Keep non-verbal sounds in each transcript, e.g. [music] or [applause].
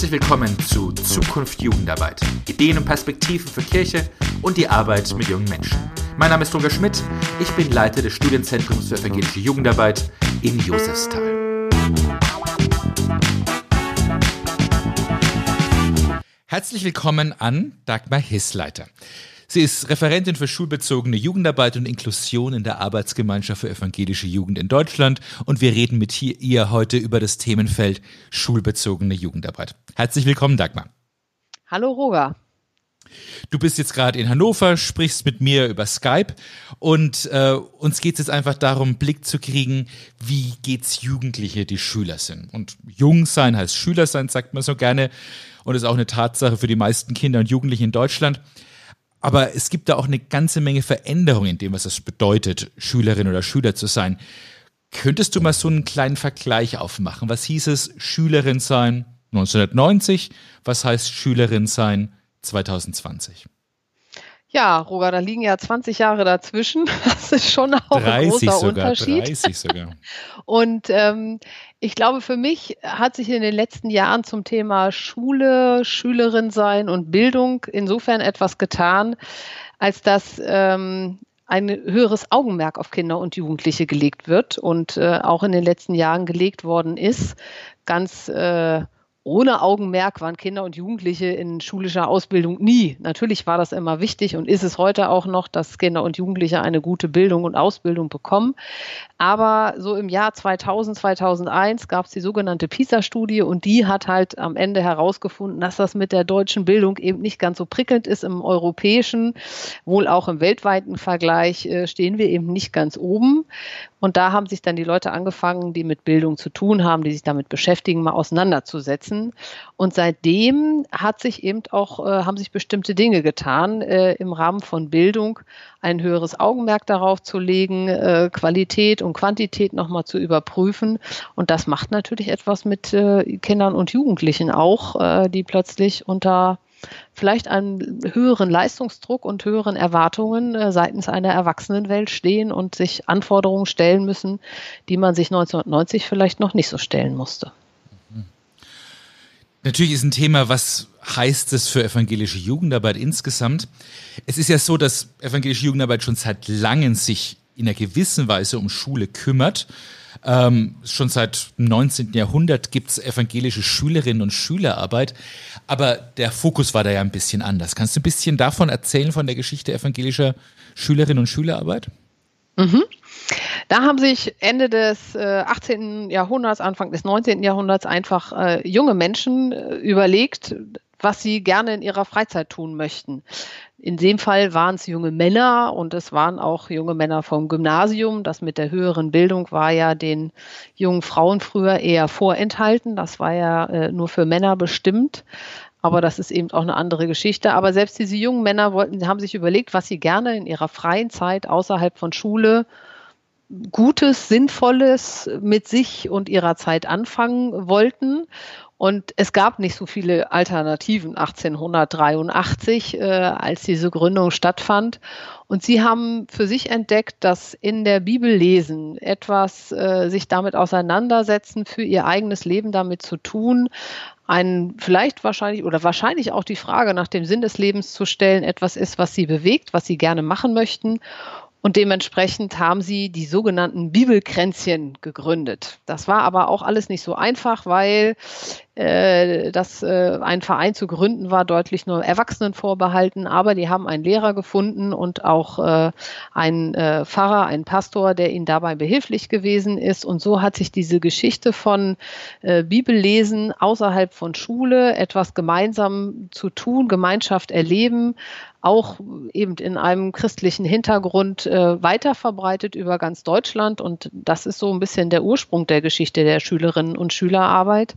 Herzlich willkommen zu Zukunft Jugendarbeit. Ideen und Perspektiven für Kirche und die Arbeit mit jungen Menschen. Mein Name ist Roger Schmidt. Ich bin Leiter des Studienzentrums für evangelische Jugendarbeit in Josefsthal. Herzlich willkommen an Dagmar Hissleiter. Sie ist Referentin für schulbezogene Jugendarbeit und Inklusion in der Arbeitsgemeinschaft für evangelische Jugend in Deutschland und wir reden mit ihr heute über das Themenfeld schulbezogene Jugendarbeit. Herzlich willkommen, Dagmar. Hallo, Roger. Du bist jetzt gerade in Hannover, sprichst mit mir über Skype und äh, uns geht es jetzt einfach darum, Blick zu kriegen, wie geht's Jugendliche, die Schüler sind. Und jung sein heißt Schüler sein, sagt man so gerne und ist auch eine Tatsache für die meisten Kinder und Jugendliche in Deutschland. Aber es gibt da auch eine ganze Menge Veränderungen in dem, was es bedeutet, Schülerin oder Schüler zu sein. Könntest du mal so einen kleinen Vergleich aufmachen? Was hieß es, Schülerin sein 1990? Was heißt Schülerin sein 2020? Ja, Roger, da liegen ja 20 Jahre dazwischen. [laughs] Das ist schon auch ein großer sogar, Unterschied. 30 sogar. [laughs] Und ähm, ich glaube, für mich hat sich in den letzten Jahren zum Thema Schule, Schülerin sein und Bildung insofern etwas getan, als dass ähm, ein höheres Augenmerk auf Kinder und Jugendliche gelegt wird und äh, auch in den letzten Jahren gelegt worden ist. Ganz äh, ohne Augenmerk waren Kinder und Jugendliche in schulischer Ausbildung nie. Natürlich war das immer wichtig und ist es heute auch noch, dass Kinder und Jugendliche eine gute Bildung und Ausbildung bekommen. Aber so im Jahr 2000, 2001 gab es die sogenannte PISA-Studie und die hat halt am Ende herausgefunden, dass das mit der deutschen Bildung eben nicht ganz so prickelnd ist. Im europäischen, wohl auch im weltweiten Vergleich äh, stehen wir eben nicht ganz oben. Und da haben sich dann die Leute angefangen, die mit Bildung zu tun haben, die sich damit beschäftigen, mal auseinanderzusetzen. Und seitdem hat sich eben auch, äh, haben sich bestimmte Dinge getan, äh, im Rahmen von Bildung ein höheres Augenmerk darauf zu legen, äh, Qualität und Quantität nochmal zu überprüfen. Und das macht natürlich etwas mit äh, Kindern und Jugendlichen auch, äh, die plötzlich unter vielleicht einem höheren Leistungsdruck und höheren Erwartungen äh, seitens einer Erwachsenenwelt stehen und sich Anforderungen stellen müssen, die man sich 1990 vielleicht noch nicht so stellen musste. Natürlich ist ein Thema, was heißt es für evangelische Jugendarbeit insgesamt? Es ist ja so, dass evangelische Jugendarbeit schon seit langem sich in einer gewissen Weise um Schule kümmert. Ähm, schon seit dem 19. Jahrhundert gibt es evangelische Schülerinnen und Schülerarbeit, aber der Fokus war da ja ein bisschen anders. Kannst du ein bisschen davon erzählen, von der Geschichte evangelischer Schülerinnen und Schülerarbeit? Mhm. Da haben sich Ende des äh, 18. Jahrhunderts, Anfang des 19. Jahrhunderts einfach äh, junge Menschen äh, überlegt, was sie gerne in ihrer Freizeit tun möchten. In dem Fall waren es junge Männer und es waren auch junge Männer vom Gymnasium. Das mit der höheren Bildung war ja den jungen Frauen früher eher vorenthalten. Das war ja äh, nur für Männer bestimmt. Aber das ist eben auch eine andere Geschichte. Aber selbst diese jungen Männer wollten, haben sich überlegt, was sie gerne in ihrer freien Zeit außerhalb von Schule Gutes, Sinnvolles mit sich und ihrer Zeit anfangen wollten. Und es gab nicht so viele Alternativen 1883, äh, als diese Gründung stattfand. Und sie haben für sich entdeckt, dass in der Bibel lesen, etwas äh, sich damit auseinandersetzen, für ihr eigenes Leben damit zu tun, ein vielleicht wahrscheinlich oder wahrscheinlich auch die Frage nach dem Sinn des Lebens zu stellen, etwas ist, was sie bewegt, was sie gerne machen möchten. Und dementsprechend haben sie die sogenannten Bibelkränzchen gegründet. Das war aber auch alles nicht so einfach, weil äh, dass äh, ein Verein zu gründen war deutlich nur Erwachsenen vorbehalten, aber die haben einen Lehrer gefunden und auch äh, einen äh, Pfarrer, einen Pastor, der ihnen dabei behilflich gewesen ist. Und so hat sich diese Geschichte von äh, Bibellesen außerhalb von Schule, etwas gemeinsam zu tun, Gemeinschaft erleben, auch eben in einem christlichen Hintergrund äh, weiter verbreitet über ganz Deutschland. Und das ist so ein bisschen der Ursprung der Geschichte der Schülerinnen und Schülerarbeit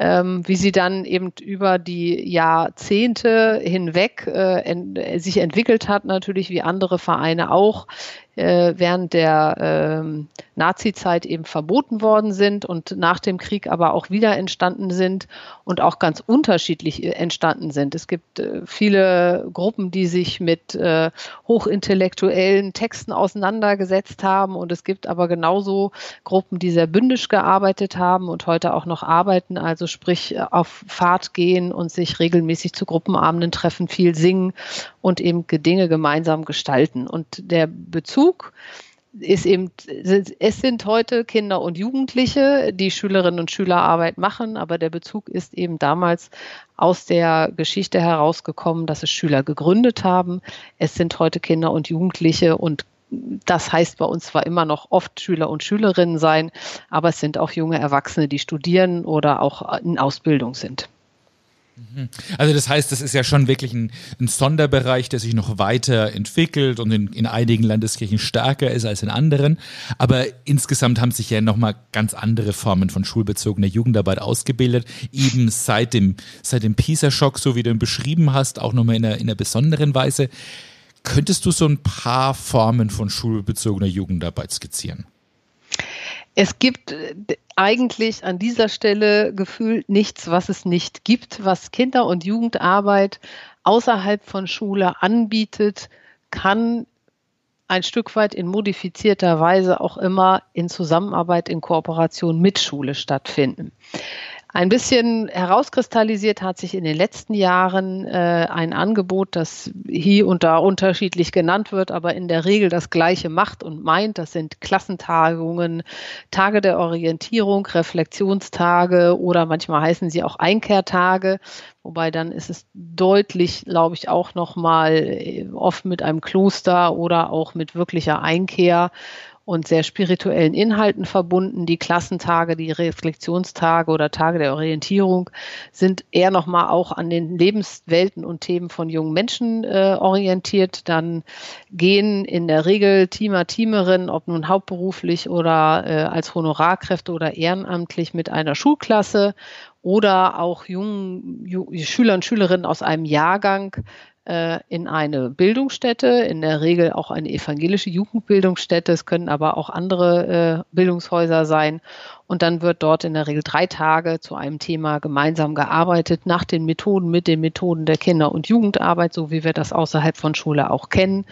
ähm, wie sie dann eben über die Jahrzehnte hinweg äh, en sich entwickelt hat, natürlich wie andere Vereine auch äh, während der äh, Nazi-Zeit eben verboten worden sind und nach dem Krieg aber auch wieder entstanden sind und auch ganz unterschiedlich äh, entstanden sind. Es gibt äh, viele Gruppen, die sich mit äh, hochintellektuellen Texten auseinandergesetzt haben und es gibt aber genauso Gruppen, die sehr bündisch gearbeitet haben und heute auch noch arbeiten, also sprich auf Fahrt gehen und sich regelmäßig zu Gruppenabenden treffen, viel singen und eben Dinge gemeinsam gestalten. Und der Bezug ist eben, es sind heute Kinder und Jugendliche, die Schülerinnen und Schülerarbeit machen, aber der Bezug ist eben damals aus der Geschichte herausgekommen, dass es Schüler gegründet haben. Es sind heute Kinder und Jugendliche und das heißt bei uns zwar immer noch oft Schüler und Schülerinnen sein, aber es sind auch junge Erwachsene, die studieren oder auch in Ausbildung sind. Mhm. Also das heißt, das ist ja schon wirklich ein, ein Sonderbereich, der sich noch weiter entwickelt und in, in, einigen Landeskirchen stärker ist als in anderen. Aber insgesamt haben sich ja nochmal ganz andere Formen von schulbezogener Jugendarbeit ausgebildet. Eben seit dem, seit dem PISA-Schock, so wie du ihn beschrieben hast, auch nochmal in einer, in einer besonderen Weise. Könntest du so ein paar Formen von schulbezogener Jugendarbeit skizzieren? Es gibt äh, eigentlich an dieser Stelle gefühlt nichts, was es nicht gibt, was Kinder- und Jugendarbeit außerhalb von Schule anbietet, kann ein Stück weit in modifizierter Weise auch immer in Zusammenarbeit, in Kooperation mit Schule stattfinden. Ein bisschen herauskristallisiert hat sich in den letzten Jahren äh, ein Angebot, das hier und da unterschiedlich genannt wird, aber in der Regel das Gleiche macht und meint. Das sind Klassentagungen, Tage der Orientierung, Reflexionstage oder manchmal heißen sie auch Einkehrtage. Wobei dann ist es deutlich, glaube ich, auch nochmal äh, oft mit einem Kloster oder auch mit wirklicher Einkehr und sehr spirituellen Inhalten verbunden. Die Klassentage, die Reflexionstage oder Tage der Orientierung sind eher nochmal auch an den Lebenswelten und Themen von jungen Menschen äh, orientiert. Dann gehen in der Regel Teamer, Teamerinnen, ob nun hauptberuflich oder äh, als Honorarkräfte oder ehrenamtlich mit einer Schulklasse oder auch jungen Schüler und Schülerinnen aus einem Jahrgang in eine Bildungsstätte, in der Regel auch eine evangelische Jugendbildungsstätte. Es können aber auch andere äh, Bildungshäuser sein. Und dann wird dort in der Regel drei Tage zu einem Thema gemeinsam gearbeitet, nach den Methoden, mit den Methoden der Kinder- und Jugendarbeit, so wie wir das außerhalb von Schule auch kennen.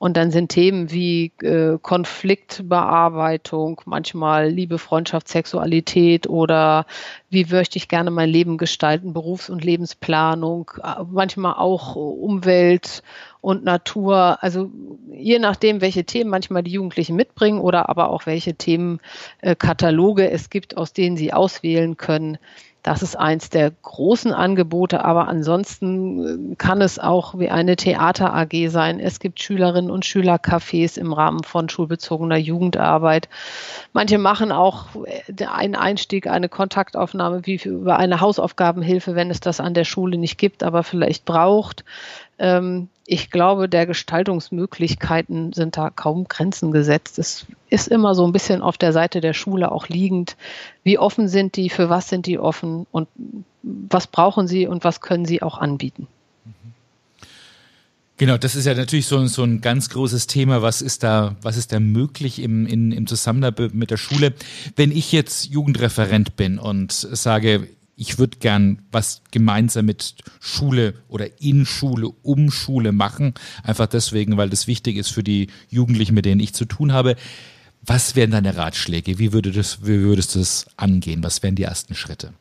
Und dann sind Themen wie äh, Konfliktbearbeitung, manchmal Liebe, Freundschaft, Sexualität oder wie möchte ich gerne mein Leben gestalten, Berufs- und Lebensplanung, äh, manchmal auch Umwelt und Natur. Also je nachdem, welche Themen manchmal die Jugendlichen mitbringen oder aber auch welche Themenkataloge es gibt, aus denen sie auswählen können das ist eins der großen Angebote, aber ansonsten äh, kann es auch wie eine Theater AG sein. Es gibt Schülerinnen und Schülercafés im Rahmen von schulbezogener Jugendarbeit. Manche machen auch äh, einen Einstieg, eine Kontaktaufnahme wie über eine Hausaufgabenhilfe, wenn es das an der Schule nicht gibt, aber vielleicht braucht. Ähm, ich glaube, der Gestaltungsmöglichkeiten sind da kaum Grenzen gesetzt. Es ist immer so ein bisschen auf der Seite der Schule auch liegend. Wie offen sind die, für was sind die offen und was brauchen sie und was können sie auch anbieten? Genau, das ist ja natürlich so, so ein ganz großes Thema. Was ist da, was ist da möglich im, in, im Zusammenarbeit mit der Schule? Wenn ich jetzt Jugendreferent bin und sage, ich würde gern was gemeinsam mit Schule oder in Schule, um Schule machen. Einfach deswegen, weil das wichtig ist für die Jugendlichen, mit denen ich zu tun habe. Was wären deine Ratschläge? Wie, würde das, wie würdest du das angehen? Was wären die ersten Schritte?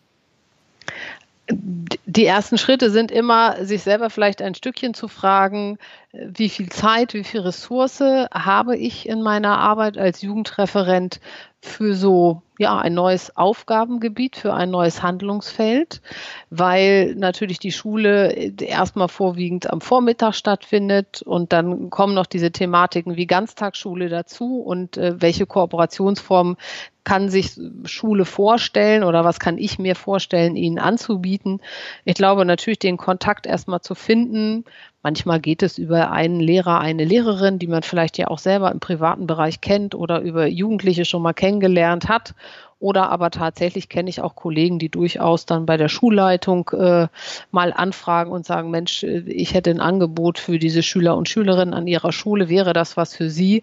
Die ersten Schritte sind immer, sich selber vielleicht ein Stückchen zu fragen, wie viel Zeit, wie viel Ressource habe ich in meiner Arbeit als Jugendreferent für so ja ein neues Aufgabengebiet, für ein neues Handlungsfeld, weil natürlich die Schule erstmal vorwiegend am Vormittag stattfindet und dann kommen noch diese Thematiken wie Ganztagsschule dazu und äh, welche Kooperationsformen kann sich Schule vorstellen oder was kann ich mir vorstellen, ihnen anzubieten. Ich glaube natürlich den Kontakt erstmal zu finden, Manchmal geht es über einen Lehrer, eine Lehrerin, die man vielleicht ja auch selber im privaten Bereich kennt oder über Jugendliche schon mal kennengelernt hat Oder aber tatsächlich kenne ich auch Kollegen, die durchaus dann bei der Schulleitung äh, mal anfragen und sagen, Mensch, äh, ich hätte ein Angebot für diese Schüler und Schülerinnen an ihrer Schule, wäre das was für sie?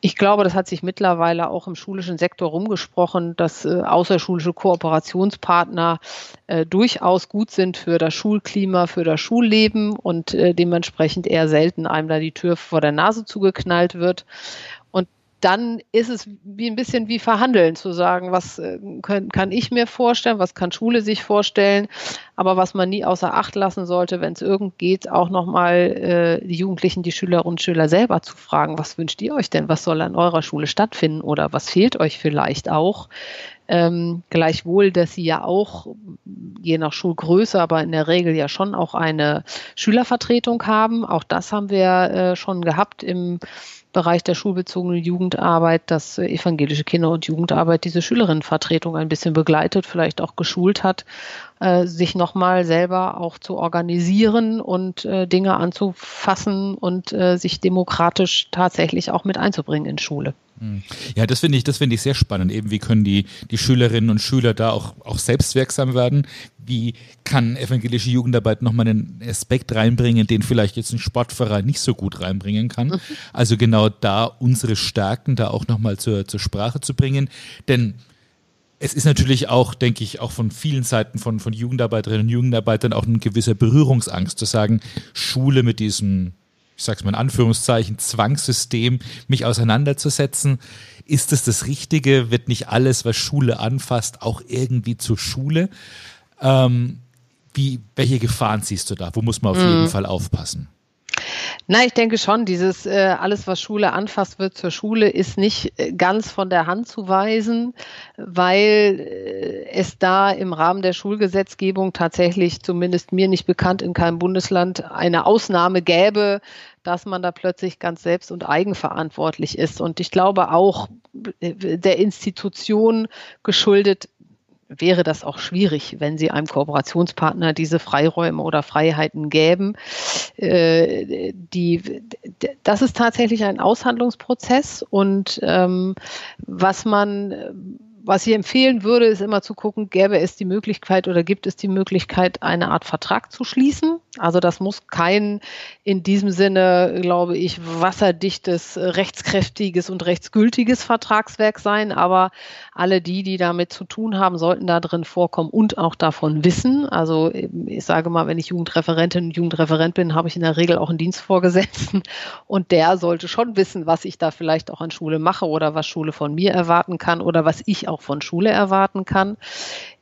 Ich glaube, das hat sich mittlerweile auch im schulischen Sektor rumgesprochen, dass äh, außerschulische Kooperationspartner äh, durchaus gut sind für das Schulklima, für das Schulleben und äh, dementsprechend eher selten einem da die Tür vor der Nase zugeknallt wird dann ist es wie ein bisschen wie verhandeln, zu sagen, was äh, können, kann ich mir vorstellen, was kann Schule sich vorstellen, aber was man nie außer Acht lassen sollte, wenn es irgend geht, auch nochmal äh, die Jugendlichen, die Schülerinnen und Schüler selber zu fragen, was wünscht ihr euch denn, was soll an eurer Schule stattfinden oder was fehlt euch vielleicht auch. Ähm, gleichwohl, dass sie ja auch, je nach Schulgröße, aber in der Regel ja schon auch eine Schülervertretung haben. Auch das haben wir äh, schon gehabt im Bereich der schulbezogenen Jugendarbeit, dass äh, evangelische Kinder- und Jugendarbeit diese Schülerinnenvertretung ein bisschen begleitet, vielleicht auch geschult hat, äh, sich nochmal selber auch zu organisieren und äh, Dinge anzufassen und äh, sich demokratisch tatsächlich auch mit einzubringen in Schule. Hm. Ja, das finde ich, das finde ich sehr spannend. Eben, wie können die, die Schülerinnen und Schüler da auch, auch selbstwirksam werden? Wie kann evangelische Jugendarbeit nochmal einen Aspekt reinbringen, den vielleicht jetzt ein Sportverein nicht so gut reinbringen kann? Mhm. Also genau da unsere Stärken da auch nochmal zur, zur Sprache zu bringen. Denn es ist natürlich auch, denke ich, auch von vielen Seiten von, von Jugendarbeiterinnen und Jugendarbeitern auch ein gewisser Berührungsangst zu sagen, Schule mit diesem ich sage es mal in Anführungszeichen, Zwangssystem, mich auseinanderzusetzen. Ist es das Richtige? Wird nicht alles, was Schule anfasst, auch irgendwie zur Schule? Ähm, wie, welche Gefahren siehst du da? Wo muss man auf mhm. jeden Fall aufpassen? Na, ich denke schon, dieses äh, alles, was Schule anfasst, wird zur Schule, ist nicht äh, ganz von der Hand zu weisen, weil äh, es da im Rahmen der Schulgesetzgebung tatsächlich, zumindest mir nicht bekannt, in keinem Bundesland eine Ausnahme gäbe, dass man da plötzlich ganz selbst und eigenverantwortlich ist. Und ich glaube auch äh, der Institution geschuldet wäre das auch schwierig, wenn sie einem Kooperationspartner diese Freiräume oder Freiheiten gäben. Äh, die, das ist tatsächlich ein Aushandlungsprozess und ähm, was man was ich empfehlen würde, ist immer zu gucken, gäbe es die Möglichkeit oder gibt es die Möglichkeit, eine Art Vertrag zu schließen. Also das muss kein in diesem Sinne, glaube ich, wasserdichtes, rechtskräftiges und rechtsgültiges Vertragswerk sein. Aber alle die, die damit zu tun haben, sollten da drin vorkommen und auch davon wissen. Also ich sage mal, wenn ich Jugendreferentin und Jugendreferent bin, habe ich in der Regel auch einen Dienstvorgesetzten [laughs] und der sollte schon wissen, was ich da vielleicht auch an Schule mache oder was Schule von mir erwarten kann oder was ich auch von Schule erwarten kann.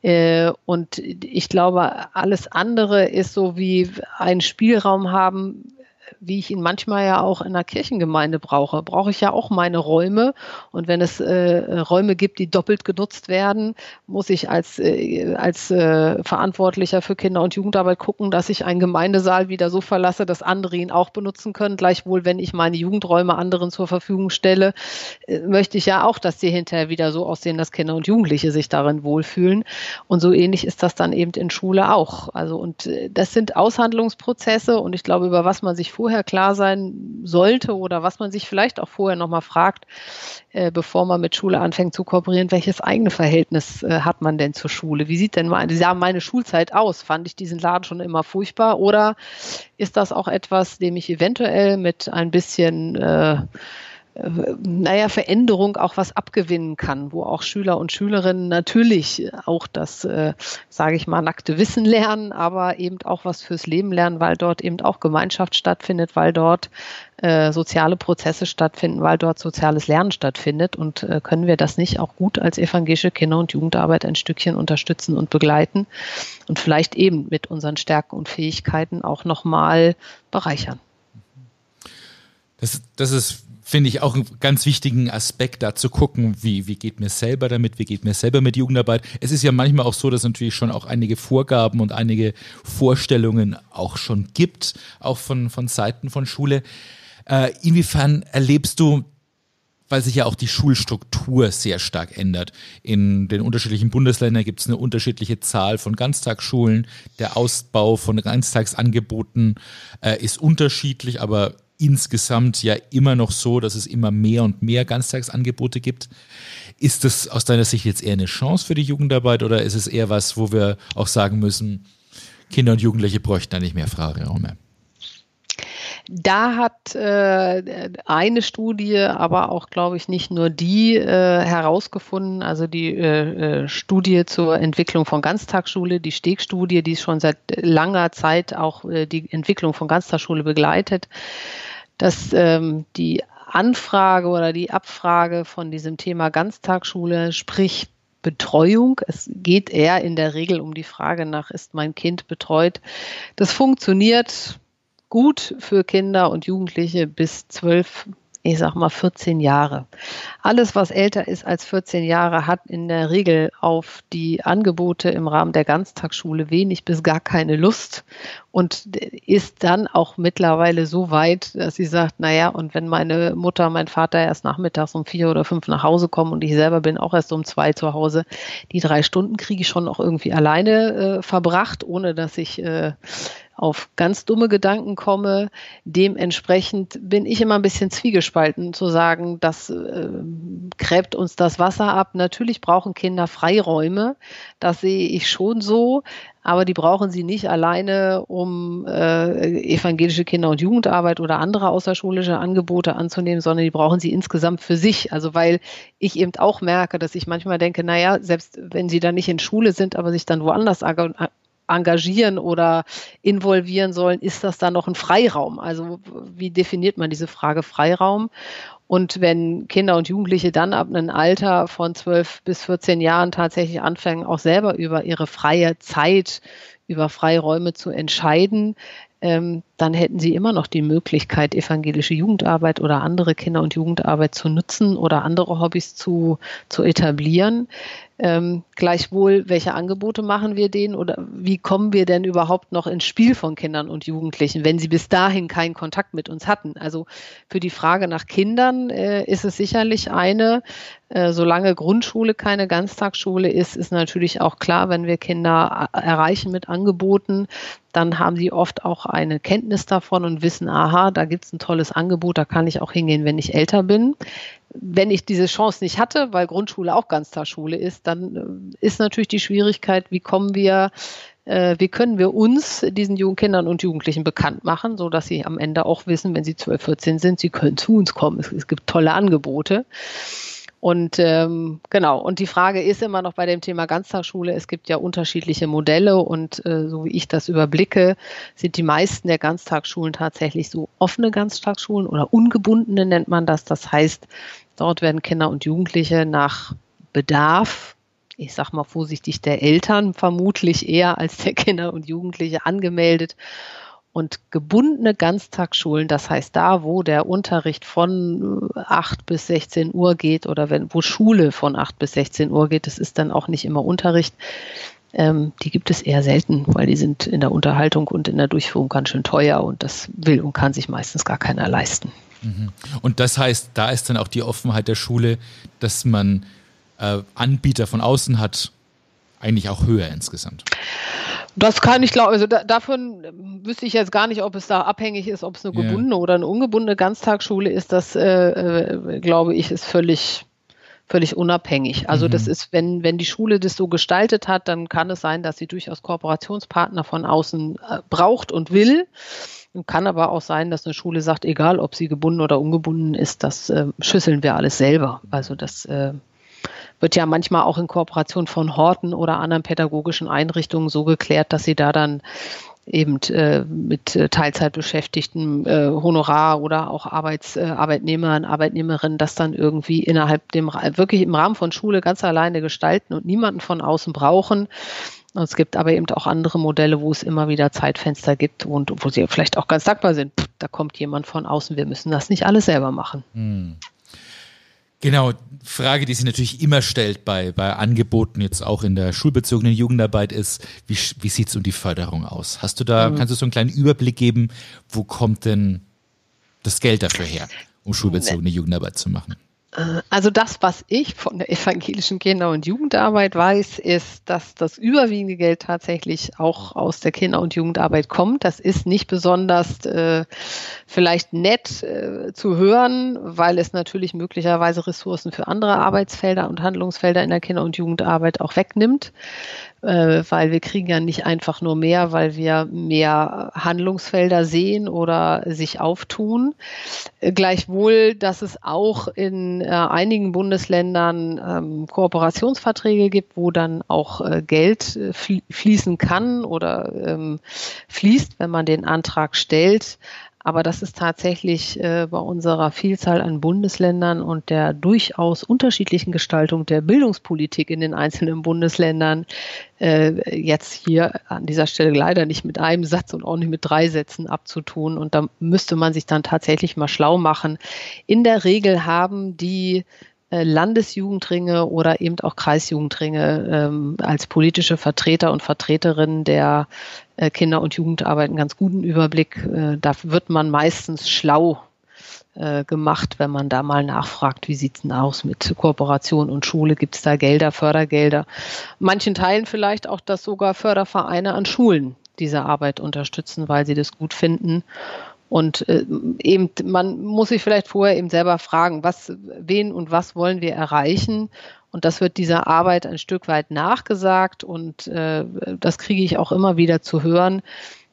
Äh, und ich glaube, alles andere ist so wie ein Spielraum haben, wie ich ihn manchmal ja auch in der Kirchengemeinde brauche, brauche ich ja auch meine Räume. Und wenn es äh, Räume gibt, die doppelt genutzt werden, muss ich als, äh, als äh, Verantwortlicher für Kinder- und Jugendarbeit gucken, dass ich einen Gemeindesaal wieder so verlasse, dass andere ihn auch benutzen können. Gleichwohl, wenn ich meine Jugendräume anderen zur Verfügung stelle, äh, möchte ich ja auch, dass sie hinterher wieder so aussehen, dass Kinder und Jugendliche sich darin wohlfühlen. Und so ähnlich ist das dann eben in Schule auch. Also, und äh, das sind Aushandlungsprozesse und ich glaube, über was man sich vorher klar sein sollte oder was man sich vielleicht auch vorher nochmal fragt, äh, bevor man mit Schule anfängt zu kooperieren, welches eigene Verhältnis äh, hat man denn zur Schule? Wie sieht denn meine, ja, meine Schulzeit aus? Fand ich diesen Laden schon immer furchtbar oder ist das auch etwas, dem ich eventuell mit ein bisschen äh, naja, Veränderung auch was abgewinnen kann, wo auch Schüler und Schülerinnen natürlich auch das, äh, sage ich mal, nackte Wissen lernen, aber eben auch was fürs Leben lernen, weil dort eben auch Gemeinschaft stattfindet, weil dort äh, soziale Prozesse stattfinden, weil dort soziales Lernen stattfindet. Und äh, können wir das nicht auch gut als evangelische Kinder- und Jugendarbeit ein Stückchen unterstützen und begleiten und vielleicht eben mit unseren Stärken und Fähigkeiten auch nochmal bereichern? Das, das ist finde ich auch einen ganz wichtigen Aspekt, da zu gucken, wie, wie geht mir selber damit, wie geht mir selber mit Jugendarbeit. Es ist ja manchmal auch so, dass es natürlich schon auch einige Vorgaben und einige Vorstellungen auch schon gibt, auch von, von Seiten von Schule. Äh, inwiefern erlebst du, weil sich ja auch die Schulstruktur sehr stark ändert. In den unterschiedlichen Bundesländern gibt es eine unterschiedliche Zahl von Ganztagsschulen. Der Ausbau von Ganztagsangeboten äh, ist unterschiedlich, aber insgesamt ja immer noch so, dass es immer mehr und mehr Ganztagsangebote gibt. Ist das aus deiner Sicht jetzt eher eine Chance für die Jugendarbeit oder ist es eher was, wo wir auch sagen müssen, Kinder und Jugendliche bräuchten da nicht mehr Frageräume? Da hat äh, eine Studie, aber auch, glaube ich, nicht nur die äh, herausgefunden, also die äh, äh Studie zur Entwicklung von Ganztagsschule, die Stegstudie, die schon seit langer Zeit auch äh, die Entwicklung von Ganztagsschule begleitet, dass ähm, die Anfrage oder die Abfrage von diesem Thema Ganztagsschule, sprich Betreuung. Es geht eher in der Regel um die Frage nach, ist mein Kind betreut? Das funktioniert gut für Kinder und Jugendliche bis zwölf ich sag mal 14 Jahre. Alles, was älter ist als 14 Jahre, hat in der Regel auf die Angebote im Rahmen der Ganztagsschule wenig bis gar keine Lust und ist dann auch mittlerweile so weit, dass sie sagt, naja, und wenn meine Mutter, mein Vater erst nachmittags um vier oder fünf nach Hause kommen und ich selber bin auch erst um zwei zu Hause, die drei Stunden kriege ich schon auch irgendwie alleine äh, verbracht, ohne dass ich äh, auf ganz dumme Gedanken komme. Dementsprechend bin ich immer ein bisschen zwiegespalten zu sagen, das äh, gräbt uns das Wasser ab. Natürlich brauchen Kinder Freiräume. Das sehe ich schon so. Aber die brauchen sie nicht alleine, um äh, evangelische Kinder- und Jugendarbeit oder andere außerschulische Angebote anzunehmen, sondern die brauchen sie insgesamt für sich. Also weil ich eben auch merke, dass ich manchmal denke, naja, selbst wenn sie dann nicht in Schule sind, aber sich dann woanders engagieren oder involvieren sollen, ist das dann noch ein Freiraum? Also wie definiert man diese Frage Freiraum? Und wenn Kinder und Jugendliche dann ab einem Alter von 12 bis 14 Jahren tatsächlich anfangen, auch selber über ihre freie Zeit, über Freiräume zu entscheiden, ähm, dann hätten sie immer noch die Möglichkeit, evangelische Jugendarbeit oder andere Kinder- und Jugendarbeit zu nutzen oder andere Hobbys zu, zu etablieren. Ähm, gleichwohl, welche Angebote machen wir denen oder wie kommen wir denn überhaupt noch ins Spiel von Kindern und Jugendlichen, wenn sie bis dahin keinen Kontakt mit uns hatten? Also für die Frage nach Kindern äh, ist es sicherlich eine, äh, solange Grundschule keine Ganztagsschule ist, ist natürlich auch klar, wenn wir Kinder erreichen mit Angeboten, dann haben sie oft auch eine Kenntnis davon und wissen, aha, da gibt es ein tolles Angebot, da kann ich auch hingehen, wenn ich älter bin wenn ich diese Chance nicht hatte, weil Grundschule auch Ganztagsschule ist, dann äh, ist natürlich die Schwierigkeit, wie kommen wir, äh, wie können wir uns diesen jungen Kindern und Jugendlichen bekannt machen, so dass sie am Ende auch wissen, wenn sie 12, 14 sind, sie können zu uns kommen. Es, es gibt tolle Angebote. Und ähm, genau, und die Frage ist immer noch bei dem Thema Ganztagsschule, es gibt ja unterschiedliche Modelle und äh, so wie ich das überblicke, sind die meisten der Ganztagsschulen tatsächlich so offene Ganztagsschulen oder ungebundene nennt man das. Das heißt, dort werden Kinder und Jugendliche nach Bedarf, ich sag mal vorsichtig, der Eltern vermutlich eher als der Kinder und Jugendliche angemeldet und gebundene Ganztagsschulen, das heißt da, wo der Unterricht von 8 bis 16 Uhr geht oder wenn, wo Schule von 8 bis 16 Uhr geht, das ist dann auch nicht immer Unterricht. Ähm, die gibt es eher selten, weil die sind in der Unterhaltung und in der Durchführung ganz schön teuer und das will und kann sich meistens gar keiner leisten. Mhm. Und das heißt, da ist dann auch die Offenheit der Schule, dass man äh, Anbieter von außen hat, eigentlich auch höher insgesamt. Das kann ich glaube, also da, davon wüsste ich jetzt gar nicht, ob es da abhängig ist, ob es eine gebundene yeah. oder eine ungebundene Ganztagsschule ist. Das äh, äh, glaube ich ist völlig völlig unabhängig. Also mhm. das ist, wenn, wenn die Schule das so gestaltet hat, dann kann es sein, dass sie durchaus Kooperationspartner von außen äh, braucht und will. Und kann aber auch sein, dass eine Schule sagt, egal ob sie gebunden oder ungebunden ist, das äh, schüsseln wir alles selber. Also das äh, wird ja manchmal auch in Kooperation von Horten oder anderen pädagogischen Einrichtungen so geklärt, dass sie da dann eben äh, mit äh, Teilzeitbeschäftigten äh, Honorar oder auch Arbeits, äh, Arbeitnehmern, Arbeitnehmerinnen das dann irgendwie innerhalb dem wirklich im Rahmen von Schule ganz alleine gestalten und niemanden von außen brauchen. Und es gibt aber eben auch andere Modelle, wo es immer wieder Zeitfenster gibt und wo sie vielleicht auch ganz dankbar sind. Pff, da kommt jemand von außen, wir müssen das nicht alles selber machen. Hm. Genau, Frage, die sich natürlich immer stellt bei, bei Angeboten, jetzt auch in der schulbezogenen Jugendarbeit, ist, wie, wie sieht es um die Förderung aus? Hast du da, mhm. kannst du so einen kleinen Überblick geben, wo kommt denn das Geld dafür her, um schulbezogene Jugendarbeit zu machen? Äh, also das, was ich von der evangelischen Kinder- und Jugendarbeit weiß, ist, dass das überwiegende Geld tatsächlich auch aus der Kinder- und Jugendarbeit kommt. Das ist nicht besonders äh, vielleicht nett äh, zu hören, weil es natürlich möglicherweise Ressourcen für andere Arbeitsfelder und Handlungsfelder in der Kinder- und Jugendarbeit auch wegnimmt äh, weil wir kriegen ja nicht einfach nur mehr, weil wir mehr Handlungsfelder sehen oder sich auftun. Äh, gleichwohl, dass es auch in äh, einigen Bundesländern ähm, Kooperationsverträge gibt, wo dann auch äh, Geld äh, fließen kann oder ähm, fließt, wenn man den Antrag stellt. Aber das ist tatsächlich äh, bei unserer Vielzahl an Bundesländern und der durchaus unterschiedlichen Gestaltung der Bildungspolitik in den einzelnen Bundesländern äh, jetzt hier an dieser Stelle leider nicht mit einem Satz und auch nicht mit drei Sätzen abzutun. Und da müsste man sich dann tatsächlich mal schlau machen. In der Regel haben die äh, Landesjugendringe oder eben auch Kreisjugendringe ähm, als politische Vertreter und Vertreterinnen der Kinder- und Jugendarbeit einen ganz guten Überblick. Äh, da wird man meistens schlau äh, gemacht, wenn man da mal nachfragt, wie sieht's denn aus mit Kooperation und Schule, gibt es da Gelder, Fördergelder. Manchen Teilen vielleicht auch, dass sogar Fördervereine an Schulen diese Arbeit unterstützen, weil sie das gut finden. Und äh, eben, man muss sich vielleicht vorher eben selber fragen, was, wen und was wollen wir erreichen? Und das wird dieser Arbeit ein Stück weit nachgesagt und äh, das kriege ich auch immer wieder zu hören,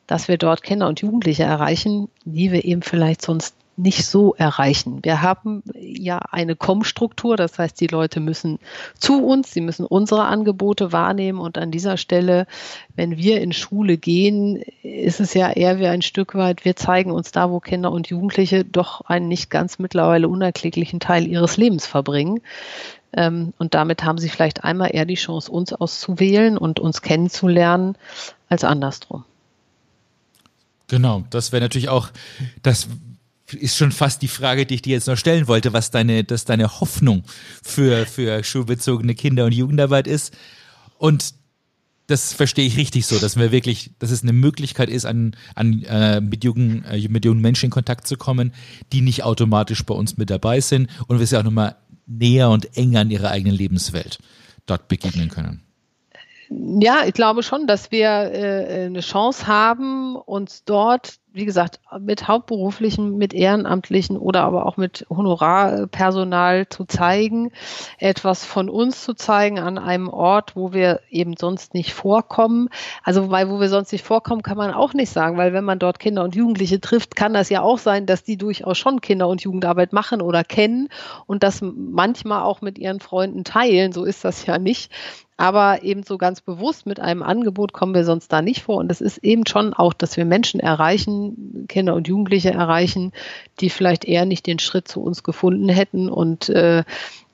dass wir dort Kinder und Jugendliche erreichen, die wir eben vielleicht sonst nicht so erreichen. Wir haben ja eine Kommstruktur, das heißt, die Leute müssen zu uns, sie müssen unsere Angebote wahrnehmen und an dieser Stelle, wenn wir in Schule gehen, ist es ja eher wie ein Stück weit, wir zeigen uns da, wo Kinder und Jugendliche doch einen nicht ganz mittlerweile unerkläglichen Teil ihres Lebens verbringen. Ähm, und damit haben sie vielleicht einmal eher die Chance, uns auszuwählen und uns kennenzulernen, als andersrum. Genau, das wäre natürlich auch, das ist schon fast die Frage, die ich dir jetzt noch stellen wollte, was deine, dass deine Hoffnung für, für schulbezogene Kinder- und Jugendarbeit ist. Und das verstehe ich richtig so, dass wir wirklich, dass es eine Möglichkeit ist, an, an äh, mit, jungen, äh, mit jungen Menschen in Kontakt zu kommen, die nicht automatisch bei uns mit dabei sind und wir sie auch nochmal näher und enger an ihrer eigenen Lebenswelt dort begegnen können. Ja, ich glaube schon, dass wir äh, eine Chance haben, uns dort wie gesagt, mit Hauptberuflichen, mit Ehrenamtlichen oder aber auch mit Honorarpersonal zu zeigen, etwas von uns zu zeigen an einem Ort, wo wir eben sonst nicht vorkommen. Also, weil wo wir sonst nicht vorkommen, kann man auch nicht sagen, weil wenn man dort Kinder und Jugendliche trifft, kann das ja auch sein, dass die durchaus schon Kinder- und Jugendarbeit machen oder kennen und das manchmal auch mit ihren Freunden teilen. So ist das ja nicht. Aber eben so ganz bewusst mit einem Angebot kommen wir sonst da nicht vor. Und es ist eben schon auch, dass wir Menschen erreichen, Kinder und Jugendliche erreichen, die vielleicht eher nicht den Schritt zu uns gefunden hätten. Und, äh,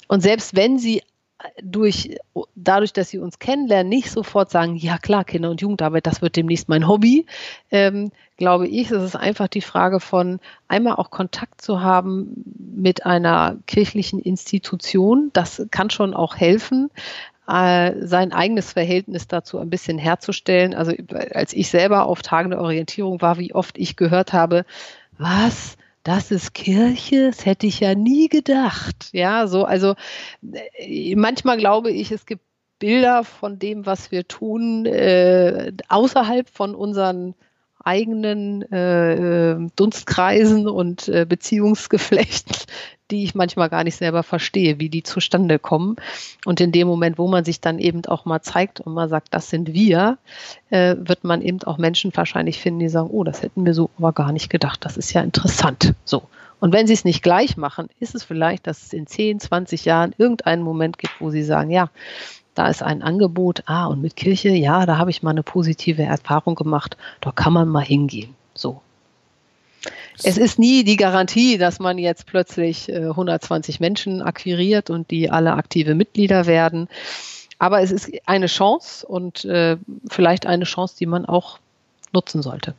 und selbst wenn sie durch, dadurch, dass sie uns kennenlernen, nicht sofort sagen, ja klar, Kinder- und Jugendarbeit, das wird demnächst mein Hobby, ähm, glaube ich, es ist einfach die Frage von einmal auch Kontakt zu haben mit einer kirchlichen Institution. Das kann schon auch helfen, äh, sein eigenes Verhältnis dazu ein bisschen herzustellen. Also als ich selber auf Tagen der Orientierung war, wie oft ich gehört habe, was? Das ist Kirche, das hätte ich ja nie gedacht. Ja, so, also äh, manchmal glaube ich, es gibt Bilder von dem, was wir tun, äh, außerhalb von unseren eigenen äh, äh Dunstkreisen und äh, Beziehungsgeflechten, [laughs] die ich manchmal gar nicht selber verstehe, wie die zustande kommen. Und in dem Moment, wo man sich dann eben auch mal zeigt und mal sagt, das sind wir, äh, wird man eben auch Menschen wahrscheinlich finden, die sagen, oh, das hätten wir so aber gar nicht gedacht. Das ist ja interessant. So. Und wenn sie es nicht gleich machen, ist es vielleicht, dass es in 10, 20 Jahren irgendeinen Moment gibt, wo sie sagen, ja, da ist ein Angebot, ah, und mit Kirche, ja, da habe ich mal eine positive Erfahrung gemacht, da kann man mal hingehen. So. Es ist nie die Garantie, dass man jetzt plötzlich äh, 120 Menschen akquiriert und die alle aktive Mitglieder werden. Aber es ist eine Chance und äh, vielleicht eine Chance, die man auch nutzen sollte.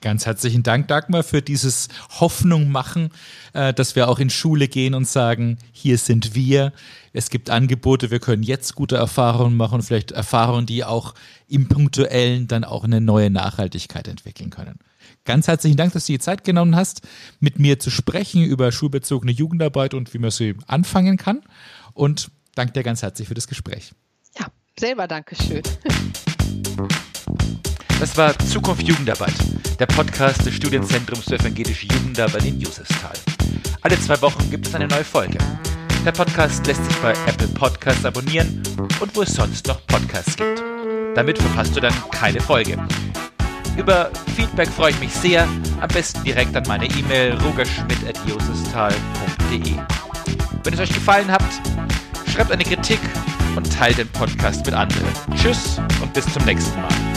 Ganz herzlichen Dank, Dagmar, für dieses Hoffnung machen, äh, dass wir auch in Schule gehen und sagen, hier sind wir. Es gibt Angebote, wir können jetzt gute Erfahrungen machen, vielleicht Erfahrungen, die auch im Punktuellen dann auch eine neue Nachhaltigkeit entwickeln können. ganz herzlichen Dank, dass du dir Zeit genommen hast, mit mir zu sprechen über schulbezogene Jugendarbeit und wie man sie anfangen kann. Und danke dir ganz herzlich für das Gespräch. Ja, selber Dankeschön. Das war Zukunft Jugendarbeit, der Podcast des Studienzentrums für evangelische Jugendarbeit in Josefsthal. Alle zwei Wochen gibt es eine neue Folge. Der Podcast lässt sich bei Apple Podcasts abonnieren und wo es sonst noch Podcasts gibt. Damit verpasst du dann keine Folge. Über Feedback freue ich mich sehr, am besten direkt an meine E-Mail rogerschmidt.josefsthal.de. Wenn es euch gefallen hat, schreibt eine Kritik und teilt den Podcast mit anderen. Tschüss und bis zum nächsten Mal.